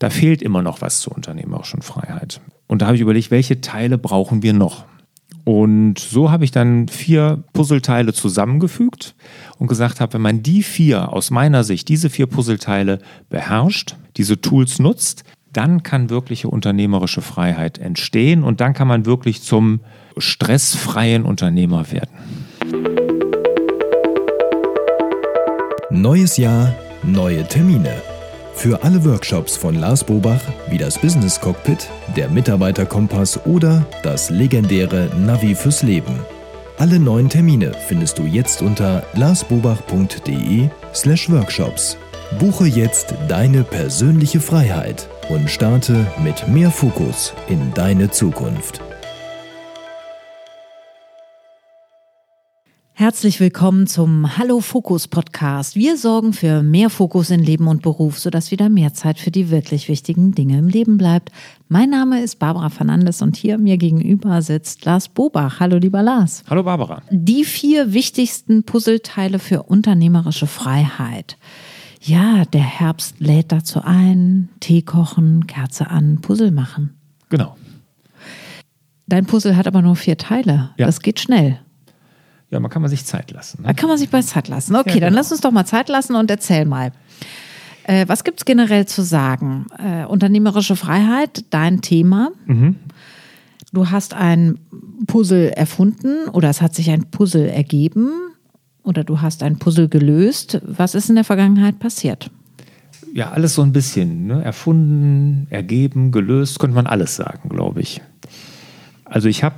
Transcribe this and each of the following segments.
da fehlt immer noch was zur unternehmerischen Freiheit. Und da habe ich überlegt, welche Teile brauchen wir noch? Und so habe ich dann vier Puzzleteile zusammengefügt und gesagt habe, wenn man die vier aus meiner Sicht, diese vier Puzzleteile beherrscht, diese Tools nutzt, dann kann wirkliche unternehmerische Freiheit entstehen und dann kann man wirklich zum stressfreien Unternehmer werden. Neues Jahr, neue Termine. Für alle Workshops von Lars Bobach wie das Business Cockpit, der Mitarbeiterkompass oder das legendäre Navi fürs Leben. Alle neuen Termine findest du jetzt unter larsbobach.de/workshops. Buche jetzt deine persönliche Freiheit und starte mit mehr Fokus in deine Zukunft. Herzlich willkommen zum Hallo Fokus Podcast. Wir sorgen für mehr Fokus in Leben und Beruf, sodass wieder mehr Zeit für die wirklich wichtigen Dinge im Leben bleibt. Mein Name ist Barbara Fernandes und hier mir gegenüber sitzt Lars Bobach. Hallo lieber Lars. Hallo Barbara. Die vier wichtigsten Puzzleteile für unternehmerische Freiheit. Ja, der Herbst lädt dazu ein. Tee kochen, Kerze an, Puzzle machen. Genau. Dein Puzzle hat aber nur vier Teile. Ja. Das geht schnell. Ja, man kann man sich Zeit lassen. Da Ne? kann man sich bei Zeit lassen. Okay, Ja, dann genau. lass uns doch mal Zeit lassen und erzähl mal. Äh, was gibt es generell zu sagen? Äh, unternehmerische Freiheit, dein Thema. Mhm. Du hast ein Puzzle erfunden oder es hat sich ein Puzzle ergeben oder du hast ein Puzzle gelöst. Was ist in der Vergangenheit passiert? Ja, alles so ein bisschen. Ne? Erfunden, ergeben, gelöst, könnte man alles sagen, glaube ich. Also ich habe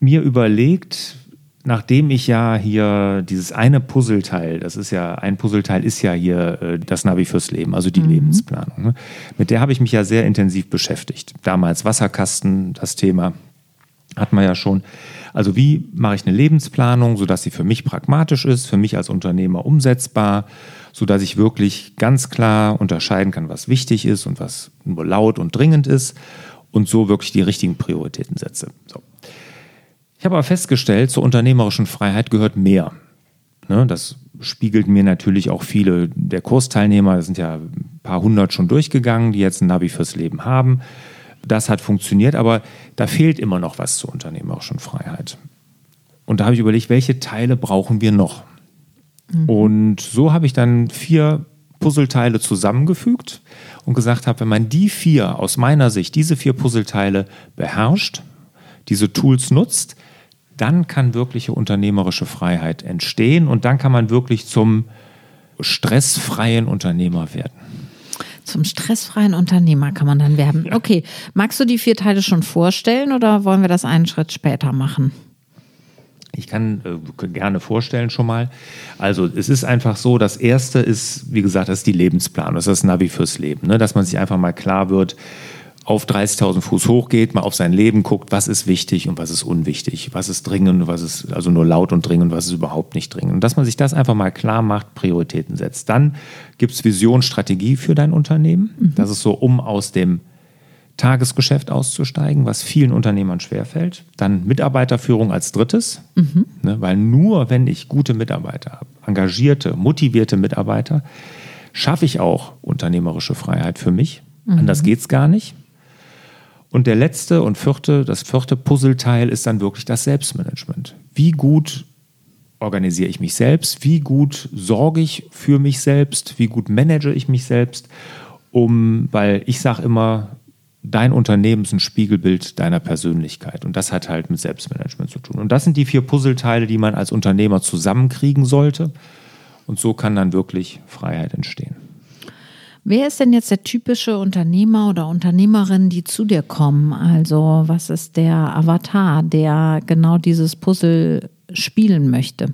mir überlegt, nachdem ich ja hier dieses eine Puzzleteil, das ist ja, ein Puzzleteil ist ja hier äh, das Navi fürs Leben, also die Lebensplanung. Ne? Mit der habe ich mich ja sehr intensiv beschäftigt. Damals Wasserkasten, das Thema hat man ja schon. Also wie mache ich eine Lebensplanung, sodass sie für mich pragmatisch ist, für mich als Unternehmer umsetzbar, sodass ich wirklich ganz klar unterscheiden kann, was wichtig ist und was nur laut und dringend ist und so wirklich die richtigen Prioritäten setze. So. Ich habe aber festgestellt, zur unternehmerischen Freiheit gehört mehr. Ne, das spiegelt mir natürlich auch viele der Kursteilnehmer, das sind ja ein paar hundert schon durchgegangen, die jetzt ein Navi fürs Leben haben. Das hat funktioniert, aber da fehlt immer noch was zur unternehmerischen Freiheit. Und da habe ich überlegt, welche Teile brauchen wir noch? Und so habe ich dann vier Puzzleteile zusammengefügt und gesagt habe, wenn man die vier aus meiner Sicht, diese vier Puzzleteile beherrscht, diese Tools nutzt, dann kann wirkliche unternehmerische Freiheit entstehen und dann kann man wirklich zum stressfreien Unternehmer werden. Zum stressfreien Unternehmer kann man dann werden. Okay, magst du die vier Teile schon vorstellen oder wollen wir das einen Schritt später machen? Ich kann äh, gerne vorstellen schon mal. Also es ist einfach so, das erste ist, wie gesagt, das ist die Lebensplanung, das ist das Navi fürs Leben, ne? dass man sich einfach mal klar wird, auf 30.000 Fuß hochgeht, mal auf sein Leben guckt, was ist wichtig und was ist unwichtig, was ist dringend und was ist also nur laut und dringend, was ist überhaupt nicht dringend. Und dass man sich das einfach mal klar macht, Prioritäten setzt. Dann gibt es Vision, Strategie für dein Unternehmen. Das ist so, um aus dem Tagesgeschäft auszusteigen, was vielen Unternehmern schwerfällt. Dann Mitarbeiterführung als drittes, ne, weil nur wenn ich gute Mitarbeiter habe, engagierte, motivierte Mitarbeiter, schaffe ich auch unternehmerische Freiheit für mich. Anders geht es gar nicht. Und der letzte und vierte, das vierte Puzzleteil ist dann wirklich das Selbstmanagement. Wie gut organisiere ich mich selbst? Wie gut sorge ich für mich selbst? Wie gut manage ich mich selbst? Um, weil ich sage immer, dein Unternehmen ist ein Spiegelbild deiner Persönlichkeit. Und das hat halt mit Selbstmanagement zu tun. Und das sind die vier Puzzleteile, die man als Unternehmer zusammenkriegen sollte. Und so kann dann wirklich Freiheit entstehen. Wer ist denn jetzt der typische Unternehmer oder Unternehmerin, die zu dir kommen? Also was ist der Avatar, der genau dieses Puzzle spielen möchte?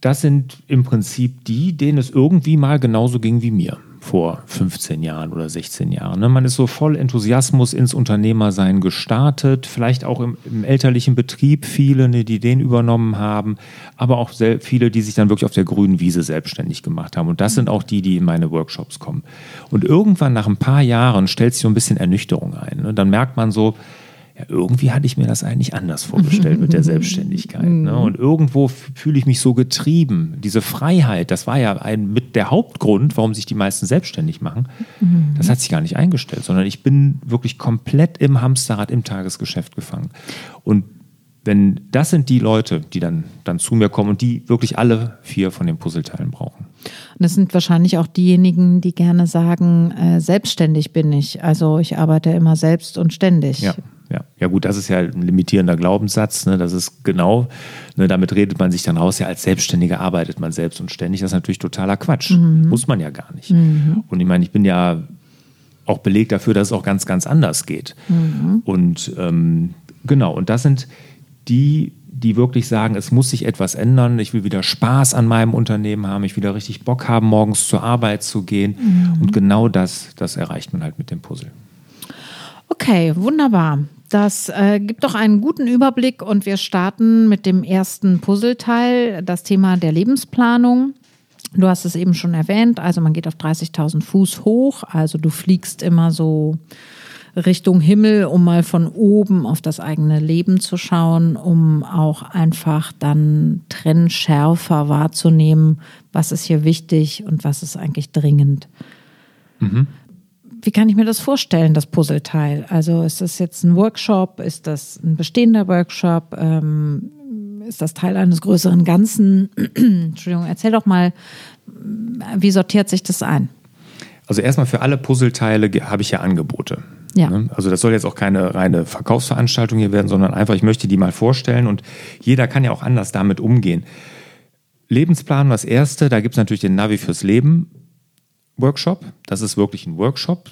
Das sind im Prinzip die, denen es irgendwie mal genauso ging wie mir vor 15 Jahren oder 16 Jahren. ne? Man ist so voll Enthusiasmus ins Unternehmersein gestartet, vielleicht auch im, im elterlichen Betrieb viele, ne, die den übernommen haben, aber auch viele, die sich dann wirklich auf der grünen Wiese selbstständig gemacht haben. Und das sind auch die, die in meine Workshops kommen. Und irgendwann nach ein paar Jahren stellt sich so ein bisschen Ernüchterung ein. ne? Dann merkt man so, ja, irgendwie hatte ich mir das eigentlich anders vorgestellt mit der Selbstständigkeit. Ne? Und irgendwo fühle ich mich so getrieben. Diese Freiheit, das war ja ein, mit der Hauptgrund, warum sich die meisten selbstständig machen. Das hat sich gar nicht eingestellt, sondern ich bin wirklich komplett im Hamsterrad im Tagesgeschäft gefangen. Und wenn das sind die Leute, die dann, dann zu mir kommen und die wirklich alle vier von den Puzzleteilen brauchen. Und das sind wahrscheinlich auch diejenigen, die gerne sagen, äh, selbstständig bin ich. Also ich arbeite immer selbst und ständig. Ja. Ja. ja, gut, das ist ja ein limitierender Glaubenssatz. Ne? Das ist genau, ne, damit redet man sich dann raus, ja, als Selbstständiger arbeitet man selbst und ständig. Das ist natürlich totaler Quatsch. Mhm. Muss man ja gar nicht. Mhm. Und ich meine, ich bin ja auch belegt dafür, dass es auch ganz, ganz anders geht. Mhm. Und ähm, genau, und das sind die, die wirklich sagen, es muss sich etwas ändern, ich will wieder Spaß an meinem Unternehmen haben, ich will wieder richtig Bock haben, morgens zur Arbeit zu gehen. Mhm. Und genau das, das erreicht man halt mit dem Puzzle. Okay, wunderbar. Das äh, gibt doch einen guten Überblick und wir starten mit dem ersten Puzzleteil, das Thema der Lebensplanung. Du hast es eben schon erwähnt, also man geht auf 30.000 Fuß hoch, also du fliegst immer so Richtung Himmel, um mal von oben auf das eigene Leben zu schauen, um auch einfach dann trennschärfer wahrzunehmen, was ist hier wichtig und was ist eigentlich dringend. Mhm. Wie kann ich mir das vorstellen, das Puzzleteil? Also ist das jetzt ein Workshop? Ist das ein bestehender Workshop? Ähm, ist das Teil eines größeren Ganzen? Entschuldigung, erzähl doch mal, wie sortiert sich das ein? Also erstmal für alle Puzzleteile habe ich ja Angebote. Ja. Ne? Also das soll jetzt auch keine reine Verkaufsveranstaltung hier werden, sondern einfach, ich möchte die mal vorstellen und jeder kann ja auch anders damit umgehen. Lebensplan, das erste, da gibt es natürlich den Navi fürs Leben Workshop. Das ist wirklich ein Workshop,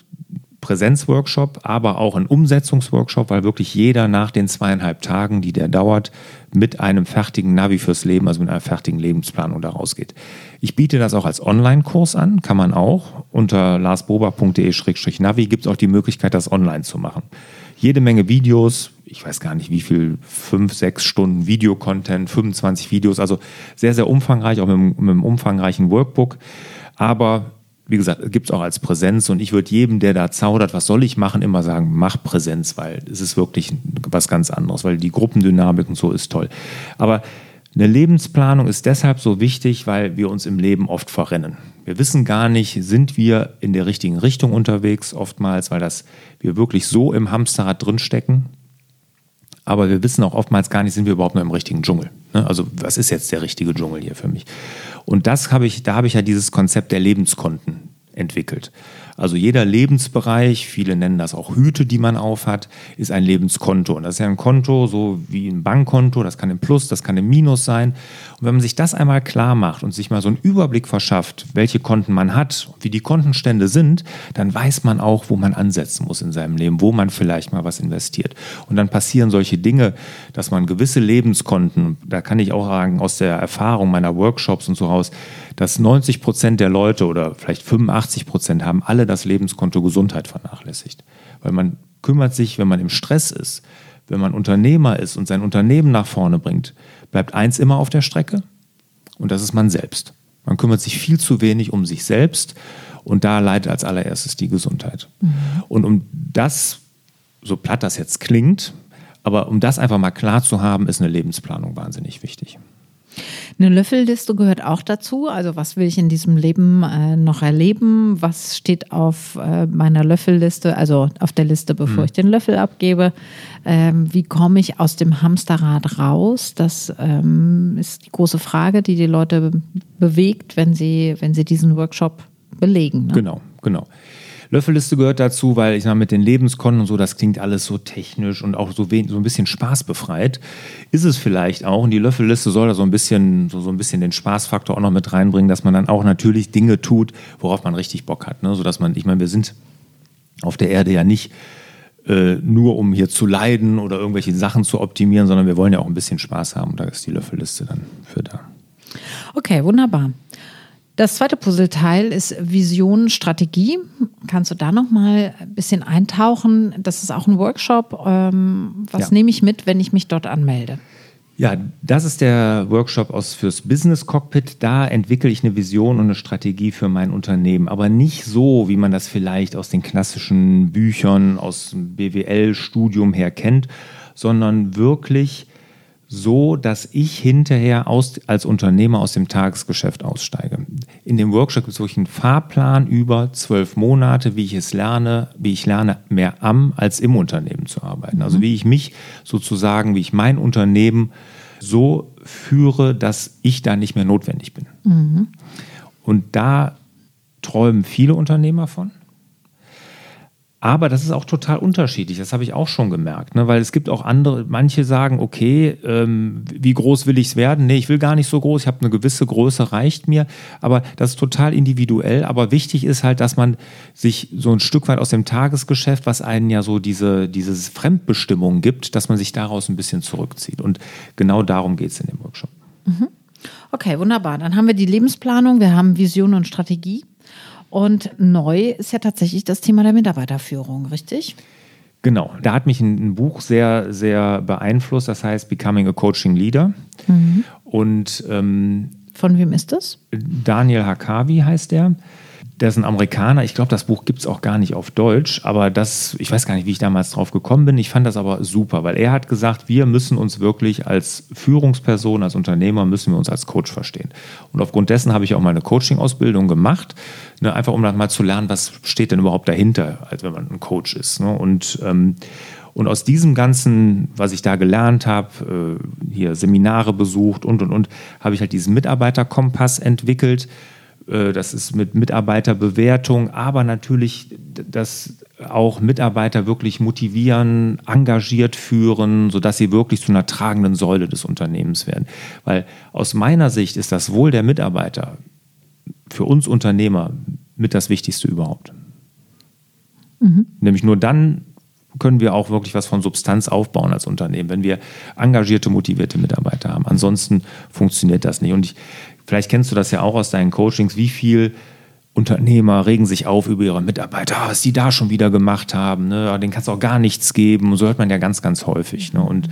Präsenzworkshop, aber auch ein Umsetzungsworkshop, weil wirklich jeder nach den zweieinhalb Tagen, die der dauert, mit einem fertigen Navi fürs Leben, also mit einer fertigen Lebensplanung da rausgeht. Ich biete das auch als Online-Kurs an, kann man auch. Unter larsbober.de-navi gibt es auch die Möglichkeit, das online zu machen. Jede Menge Videos, ich weiß gar nicht wie viel, fünf, sechs Stunden Videocontent, 25 Videos, also sehr, sehr umfangreich, auch mit, mit einem umfangreichen Workbook. Aber wie gesagt, gibt es auch als Präsenz und ich würde jedem, der da zaudert, was soll ich machen, immer sagen, mach Präsenz, weil es ist wirklich was ganz anderes, weil die Gruppendynamik und so ist toll. Aber eine Lebensplanung ist deshalb so wichtig, weil wir uns im Leben oft verrennen. Wir wissen gar nicht, sind wir in der richtigen Richtung unterwegs, oftmals, weil das, wir wirklich so im Hamsterrad drinstecken. Aber wir wissen auch oftmals gar nicht, sind wir überhaupt noch im richtigen Dschungel. Ne? Also, was ist jetzt der richtige Dschungel hier für mich? Und das habe ich, da habe ich ja dieses Konzept der Lebenskonten entwickelt. Also jeder Lebensbereich, viele nennen das auch Hüte, die man aufhat, ist ein Lebenskonto. Und das ist ja ein Konto, so wie ein Bankkonto, das kann im Plus, das kann im Minus sein. Und wenn man sich das einmal klar macht und sich mal so einen Überblick verschafft, welche Konten man hat, wie die Kontenstände sind, dann weiß man auch, wo man ansetzen muss in seinem Leben, wo man vielleicht mal was investiert. Und dann passieren solche Dinge, dass man gewisse Lebenskonten, da kann ich auch sagen, aus der Erfahrung meiner Workshops und so raus, dass 90 Prozent der Leute oder vielleicht 85 Prozent haben alle das Lebenskonto Gesundheit vernachlässigt. Weil man kümmert sich, wenn man im Stress ist, wenn man Unternehmer ist und sein Unternehmen nach vorne bringt, bleibt eins immer auf der Strecke und das ist man selbst. Man kümmert sich viel zu wenig um sich selbst und da leidet als allererstes die Gesundheit. Mhm. Und um das, so platt das jetzt klingt, aber um das einfach mal klar zu haben, ist eine Lebensplanung wahnsinnig wichtig. Eine Löffelliste gehört auch dazu. Also was will ich in diesem Leben äh, noch erleben? Was steht auf äh, meiner Löffelliste, also auf der Liste, bevor mhm. ich den Löffel abgebe? Ähm, wie komme ich aus dem Hamsterrad raus? Das ähm, ist die große Frage, die die Leute bewegt, wenn sie, wenn sie diesen Workshop belegen. Ne? Genau, genau. Löffelliste gehört dazu, weil ich sage, mit den Lebenskonten und so, das klingt alles so technisch und auch so, wenig, so ein bisschen spaßbefreit. Ist es vielleicht auch. Und die Löffelliste soll da so ein bisschen, so, so ein bisschen den Spaßfaktor auch noch mit reinbringen, dass man dann auch natürlich Dinge tut, worauf man richtig Bock hat. Ne? Sodass man, ich meine, wir sind auf der Erde ja nicht äh, nur um hier zu leiden oder irgendwelche Sachen zu optimieren, sondern wir wollen ja auch ein bisschen Spaß haben. Und da ist die Löffelliste dann für da. Okay, wunderbar. Das zweite Puzzleteil ist Vision, Strategie. Kannst du da noch mal ein bisschen eintauchen? Das ist auch ein Workshop. Ähm, was ja. nehme ich mit, wenn ich mich dort anmelde? Ja, das ist der Workshop aus fürs Business Cockpit. Da entwickle ich eine Vision und eine Strategie für mein Unternehmen, aber nicht so, wie man das vielleicht aus den klassischen Büchern aus dem BWL-Studium her kennt, sondern wirklich so, dass ich hinterher aus, als Unternehmer aus dem Tagesgeschäft aussteige. In dem Workshop gibt es wirklich einen Fahrplan über zwölf Monate, wie ich es lerne, wie ich lerne, mehr am als im Unternehmen zu arbeiten. Also wie ich mich sozusagen, wie ich mein Unternehmen so führe, dass ich da nicht mehr notwendig bin. Mhm. Und da träumen viele Unternehmer von. Aber das ist auch total unterschiedlich, das habe ich auch schon gemerkt, ne? weil es gibt auch andere, manche sagen, okay, ähm, wie groß will ich es werden? Nee, ich will gar nicht so groß, ich habe eine gewisse Größe, reicht mir, aber das ist total individuell, aber wichtig ist halt, dass man sich so ein Stück weit aus dem Tagesgeschäft, was einen ja so diese, diese Fremdbestimmung gibt, dass man sich daraus ein bisschen zurückzieht und genau darum geht es in dem Workshop. Mhm. Okay, wunderbar. Dann haben wir die Lebensplanung, wir haben Vision und Strategie. Und neu ist ja tatsächlich das Thema der Mitarbeiterführung, richtig? Genau, da hat mich ein, Buch sehr, sehr beeinflusst, das heißt Becoming a Coaching Leader. Mhm. Und ähm, von wem ist das? Daniel Hakavi heißt er der ist ein Amerikaner. Ich glaube, das Buch gibt es auch gar nicht auf Deutsch, aber das, ich weiß gar nicht, wie ich damals drauf gekommen bin. Ich fand das aber super, weil er hat gesagt, wir müssen uns wirklich als Führungsperson, als Unternehmer, müssen wir uns als Coach verstehen. Und aufgrund dessen habe ich auch mal eine Coaching-Ausbildung gemacht, ne, einfach um dann mal zu lernen, was steht denn überhaupt dahinter, als wenn man ein Coach ist. Ne? Und ähm, und aus diesem Ganzen, was ich da gelernt habe, äh, hier Seminare besucht und und und, habe ich halt diesen Mitarbeiterkompass entwickelt das ist mit Mitarbeiterbewertung, aber natürlich, dass auch Mitarbeiter wirklich motivieren, engagiert führen, sodass sie wirklich zu einer tragenden Säule des Unternehmens werden. Weil aus meiner Sicht ist das Wohl der Mitarbeiter für uns Unternehmer mit das Wichtigste überhaupt. Mhm. Nämlich nur dann können wir auch wirklich was von Substanz aufbauen als Unternehmen, wenn wir engagierte, motivierte Mitarbeiter haben. Ansonsten funktioniert das nicht. Und ich Vielleicht kennst du das ja auch aus deinen Coachings, wie viel Unternehmer regen sich auf über ihre Mitarbeiter, was die da schon wieder gemacht haben. Ne? Den kannst du auch gar nichts geben. Und so hört man ja ganz, ganz häufig. Ne? Und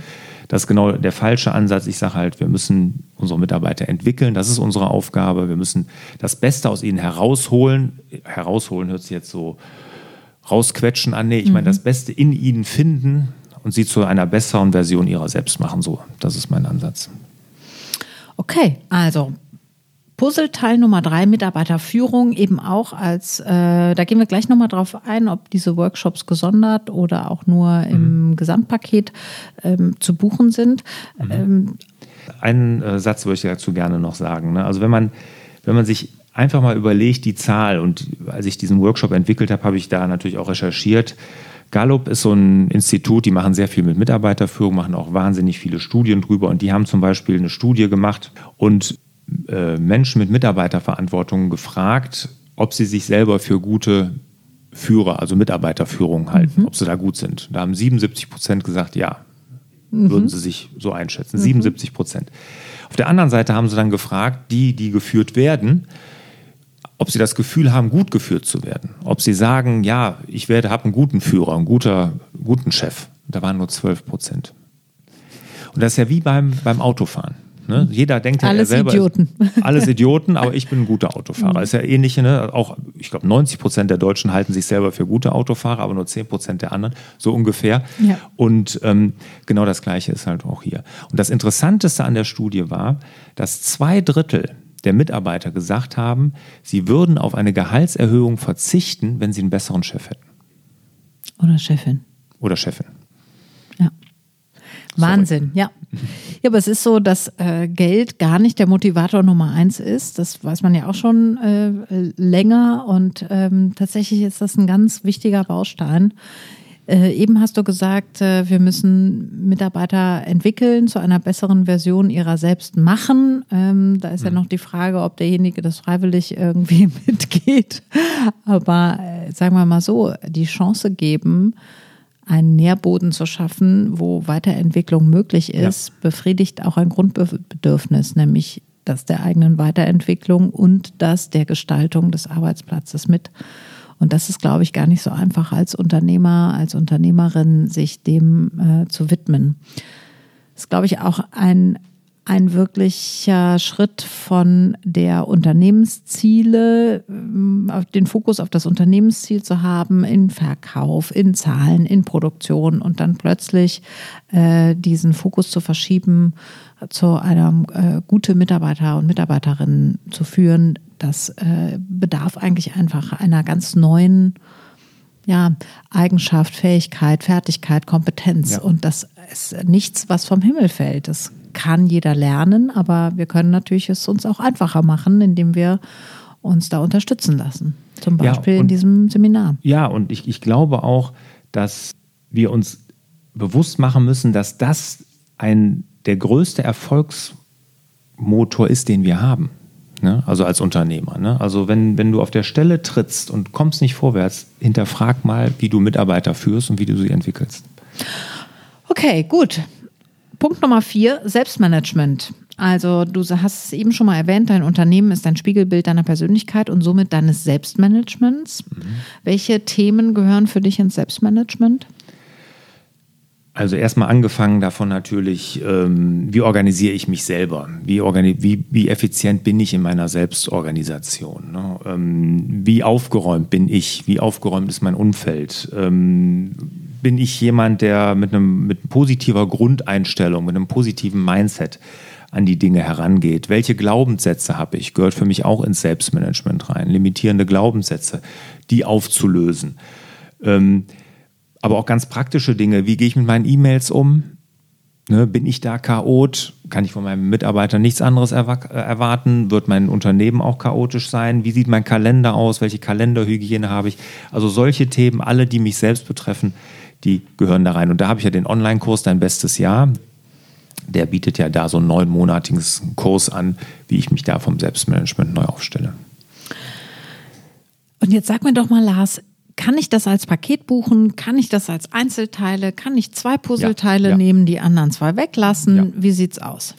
das ist genau der falsche Ansatz. Ich sage halt, wir müssen unsere Mitarbeiter entwickeln. Das ist unsere Aufgabe. Wir müssen das Beste aus ihnen herausholen. Herausholen hört sich jetzt so rausquetschen an. Nee, ich meine, mhm. das Beste in ihnen finden und sie zu einer besseren Version ihrer selbst machen. So, das ist mein Ansatz. Okay, also Puzzleteil Nummer drei, Mitarbeiterführung, eben auch als, äh, da gehen wir gleich nochmal drauf ein, ob diese Workshops gesondert oder auch nur im mhm. Gesamtpaket ähm, zu buchen sind. Mhm. Ähm, Einen äh, Satz würde ich dazu gerne noch sagen. Ne? Also wenn man, wenn man sich einfach mal überlegt, die Zahl, und als ich diesen Workshop entwickelt habe, habe ich da natürlich auch recherchiert. Gallup ist so ein Institut, die machen sehr viel mit Mitarbeiterführung, machen auch wahnsinnig viele Studien drüber und die haben zum Beispiel eine Studie gemacht und äh, Menschen mit Mitarbeiterverantwortung gefragt, ob sie sich selber für gute Führer, also Mitarbeiterführung halten, mhm. ob sie da gut sind. Da haben 77 Prozent gesagt, ja, mhm. würden sie sich so einschätzen. Mhm. 77 Prozent. Auf der anderen Seite haben sie dann gefragt, die, die geführt werden, ob sie das Gefühl haben, gut geführt zu werden. Ob sie sagen, ja, ich werde, habe einen guten Führer, einen guter, guten Chef. Da waren nur 12 Prozent. Und das ist ja wie beim, beim Autofahren. Ne? Jeder denkt ja, alles er selber Idioten. Ist, alles Idioten, aber ich bin ein guter Autofahrer. Ist ja ähnlich, ne? Auch, ich glaube, 90 Prozent der Deutschen halten sich selber für gute Autofahrer, aber nur 10 Prozent der anderen, so ungefähr. Ja. Und ähm, genau das Gleiche ist halt auch hier. Und das Interessanteste an der Studie war, dass zwei Drittel der Mitarbeiter gesagt haben, sie würden auf eine Gehaltserhöhung verzichten, wenn sie einen besseren Chef hätten. Oder Chefin. Oder Chefin. Wahnsinn, ja. Ja, aber es ist so, dass äh, Geld gar nicht der Motivator Nummer eins ist. Das weiß man ja auch schon äh, länger und ähm, tatsächlich ist das ein ganz wichtiger Baustein. Äh, eben hast du gesagt, äh, wir müssen Mitarbeiter entwickeln, zu einer besseren Version ihrer selbst machen. Ähm, da ist mhm. ja noch die Frage, ob derjenige das freiwillig irgendwie mitgeht. Aber äh, sagen wir mal so, die Chance geben, einen Nährboden zu schaffen, wo Weiterentwicklung möglich ist, ja. befriedigt auch ein Grundbedürfnis, nämlich das der eigenen Weiterentwicklung und das der Gestaltung des Arbeitsplatzes mit. Und das ist, glaube ich, gar nicht so einfach als Unternehmer, als Unternehmerin, sich dem äh, zu widmen. ist, glaube ich, auch ein ein wirklicher Schritt von der Unternehmensziele, ähm, den Fokus auf das Unternehmensziel zu haben, in Verkauf, in Zahlen, in Produktion und dann plötzlich äh, diesen Fokus zu verschieben, zu einer äh, gute Mitarbeiter und Mitarbeiterinnen zu führen. Das äh, bedarf eigentlich einfach einer ganz neuen ja, Eigenschaft, Fähigkeit, Fertigkeit, Kompetenz. Ja. Und das ist nichts, was vom Himmel fällt. Das kann jeder lernen, aber wir können natürlich es uns auch einfacher machen, indem wir uns da unterstützen lassen. Zum Beispiel ja, und, in diesem Seminar. Ja, und ich, ich glaube auch, dass wir uns bewusst machen müssen, dass das ein der größte Erfolgsmotor ist, den wir haben. Ne? Also als Unternehmer. Ne? Also wenn, wenn du auf der Stelle trittst und kommst nicht vorwärts, hinterfrag mal, wie du Mitarbeiter führst und wie du sie entwickelst. Okay, gut. Punkt Nummer vier, Selbstmanagement. Also du hast es eben schon mal erwähnt, dein Unternehmen ist ein Spiegelbild deiner Persönlichkeit und somit deines Selbstmanagements. Mhm. Welche Themen gehören für dich ins Selbstmanagement? Also erstmal angefangen davon natürlich, ähm, wie organisiere ich mich selber? Wie, wie, wie, effizient bin ich in meiner Selbstorganisation? Ne? Ähm, wie aufgeräumt bin ich? Wie aufgeräumt ist mein Umfeld? Ähm, bin ich jemand, der mit, einem, mit positiver Grundeinstellung, mit einem positiven Mindset an die Dinge herangeht? Welche Glaubenssätze habe ich? Gehört für mich auch ins Selbstmanagement rein. Limitierende Glaubenssätze, die aufzulösen. Ähm, aber auch ganz praktische Dinge. Wie gehe ich mit meinen E-Mails um? Ne, bin ich da chaot? Kann ich von meinem Mitarbeiter nichts anderes äh, erwarten? Wird mein Unternehmen auch chaotisch sein? Wie sieht mein Kalender aus? Welche Kalenderhygiene habe ich? Also solche Themen, alle, die mich selbst betreffen, die gehören da rein. Und da habe ich ja den Online-Kurs Dein bestes Jahr. Der bietet ja da so einen neunmonatigen Kurs an, wie ich mich da vom Selbstmanagement neu aufstelle. Und jetzt sag mir doch mal, Lars, kann ich das als Paket buchen? Kann ich das als Einzelteile? Kann ich zwei Puzzleteile ja, ja. nehmen, die anderen zwei weglassen? Ja. Wie sieht's aus?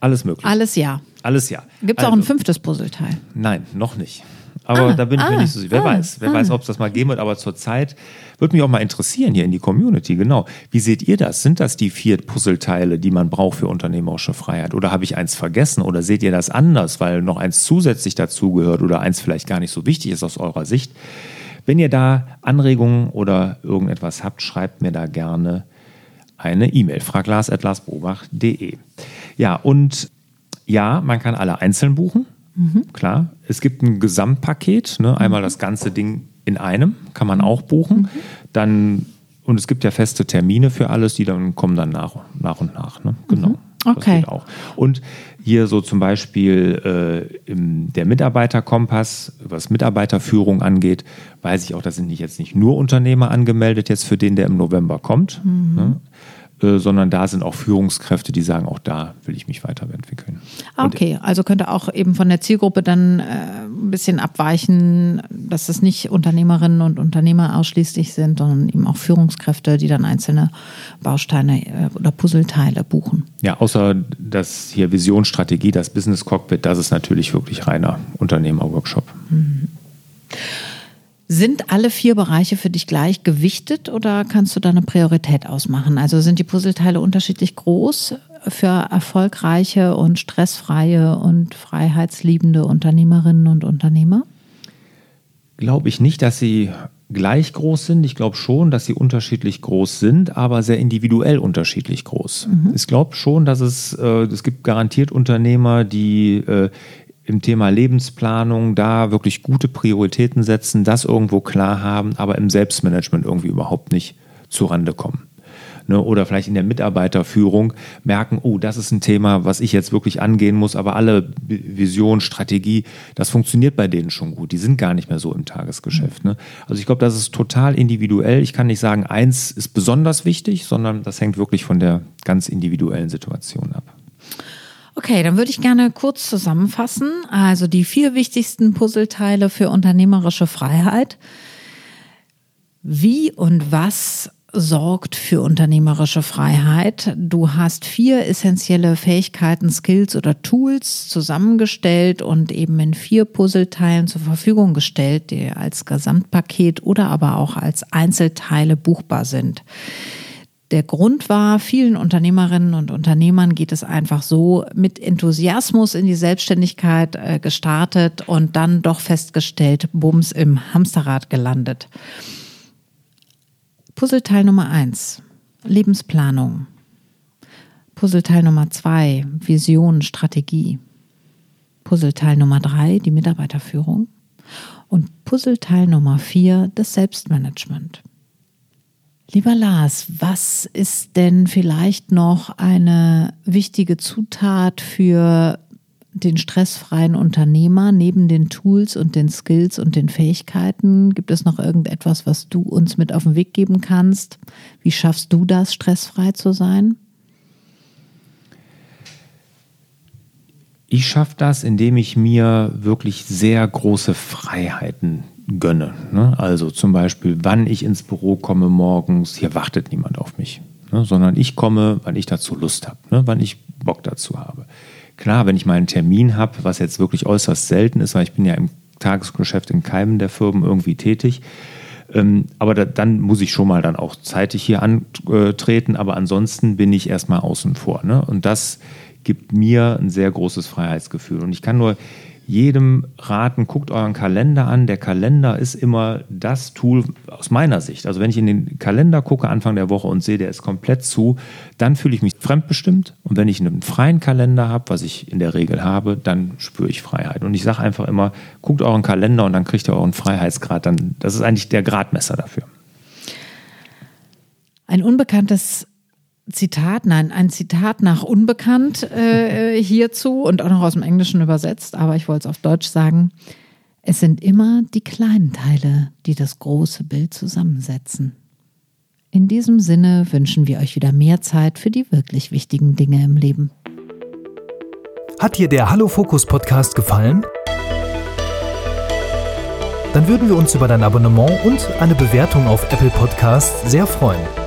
Alles möglich. Alles ja. Alles ja. Gibt es also, auch ein also fünftes Puzzleteil? Nein, noch nicht. Aber ah, da bin ich ah, mir nicht so sicher. Wer ah, weiß, wer ah. weiß, ob es das mal geben wird. Aber zurzeit würde mich auch mal interessieren hier in die Community. Genau. Wie seht ihr das? Sind das die vier Puzzleteile, die man braucht für unternehmerische Freiheit? Oder habe ich eins vergessen? Oder seht ihr das anders, weil noch eins zusätzlich dazugehört oder eins vielleicht gar nicht so wichtig ist aus eurer Sicht? Wenn ihr da Anregungen oder irgendetwas habt, schreibt mir da gerne eine E-Mail. fraglars.larsbobach.de. Ja, und ja, man kann alle einzeln buchen. Mhm. Klar. Es gibt ein Gesamtpaket, ne? einmal mhm. das ganze Ding in einem, kann man auch buchen. Mhm. Dann, und es gibt ja feste Termine für alles, die dann kommen dann nach, nach und nach. Ne? Genau. Mhm. Okay. auch. Und hier so zum Beispiel äh, im, der Mitarbeiterkompass, was Mitarbeiterführung angeht, weiß ich auch, da sind nicht jetzt nicht nur Unternehmer angemeldet, jetzt für den, der im November kommt. Mhm. Ne? Äh, sondern da sind auch Führungskräfte, die sagen, auch da will ich mich weiterentwickeln. Okay, also könnte auch eben von der Zielgruppe dann äh, ein bisschen abweichen, dass es nicht Unternehmerinnen und Unternehmer ausschließlich sind, sondern eben auch Führungskräfte, die dann einzelne Bausteine äh, oder Puzzleteile buchen. Ja, außer das hier Visionsstrategie, das Business Cockpit, das ist natürlich wirklich reiner Unternehmerworkshop. Mhm. Sind alle vier Bereiche für dich gleich gewichtet oder kannst du da eine Priorität ausmachen? Also sind die Puzzleteile unterschiedlich groß für erfolgreiche und stressfreie und freiheitsliebende Unternehmerinnen und Unternehmer? Glaube ich nicht, dass sie gleich groß sind. Ich glaube schon, dass sie unterschiedlich groß sind, aber sehr individuell unterschiedlich groß. Mhm. Ich glaube schon, dass es, äh, es gibt garantiert Unternehmer, die äh, im Thema Lebensplanung da wirklich gute Prioritäten setzen, das irgendwo klar haben, aber im Selbstmanagement irgendwie überhaupt nicht zurande kommen. Ne, oder vielleicht in der Mitarbeiterführung merken, oh, das ist ein Thema, was ich jetzt wirklich angehen muss, aber alle Vision, Strategie, das funktioniert bei denen schon gut. Die sind gar nicht mehr so im Tagesgeschäft. Ne? Also ich glaube, das ist total individuell. Ich kann nicht sagen, eins ist besonders wichtig, sondern das hängt wirklich von der ganz individuellen Situation ab. Okay, dann würde ich gerne kurz zusammenfassen. Also die vier wichtigsten Puzzleteile für unternehmerische Freiheit. Wie und was sorgt für unternehmerische Freiheit. Du hast vier essentielle Fähigkeiten, Skills oder Tools zusammengestellt und eben in vier Puzzleteilen zur Verfügung gestellt, die als Gesamtpaket oder aber auch als Einzelteile buchbar sind. Der Grund war, vielen Unternehmerinnen und Unternehmern geht es einfach so mit Enthusiasmus in die Selbstständigkeit äh, gestartet und dann doch festgestellt, bums im Hamsterrad gelandet. Puzzleteil Nummer eins: Lebensplanung. Puzzleteil Nummer zwei: Vision, Strategie. Puzzleteil Nummer drei: die Mitarbeiterführung. Und Puzzleteil Nummer vier: das Selbstmanagement. Lieber Lars, was ist denn vielleicht noch eine wichtige Zutat für den stressfreien Unternehmer neben den Tools und den Skills und den Fähigkeiten? Gibt es noch irgendetwas, was du uns mit auf den Weg geben kannst? Wie schaffst du das, stressfrei zu sein? Ich schaffe das, indem ich mir wirklich sehr große Freiheiten gönne. Ne? Also zum Beispiel, wann ich ins Büro komme morgens, hier wartet niemand auf mich, ne? sondern ich komme, wann ich dazu Lust habe, ne? wann ich Bock dazu habe. Klar, wenn ich mal einen Termin habe, was jetzt wirklich äußerst selten ist, weil ich bin ja im Tagesgeschäft in keinem der Firmen irgendwie tätig, ähm, aber da, dann muss ich schon mal dann auch zeitig hier antreten, aber ansonsten bin ich erstmal außen vor. Ne? Und das gibt mir ein sehr großes Freiheitsgefühl. Und ich kann nur jedem raten, guckt euren Kalender an. Der Kalender ist immer das Tool aus meiner Sicht. Also wenn ich in den Kalender gucke Anfang der Woche und sehe, der ist komplett zu, dann fühle ich mich fremdbestimmt. Und wenn ich einen freien Kalender habe, was ich in der Regel habe, dann spüre ich Freiheit. Und ich sage einfach immer, guckt euren Kalender und dann kriegt ihr euren Freiheitsgrad. Dann, das ist eigentlich der Gradmesser dafür. Ein unbekanntes Zitat, nein, ein Zitat nach unbekannt äh, hierzu und auch noch aus dem Englischen übersetzt, aber ich wollte es auf Deutsch sagen. Es sind immer die kleinen Teile, die das große Bild zusammensetzen. In diesem Sinne wünschen wir euch wieder mehr Zeit für die wirklich wichtigen Dinge im Leben. Hat dir der Hallo Fokus Podcast gefallen? Dann würden wir uns über dein Abonnement und eine Bewertung auf Apple Podcasts sehr freuen.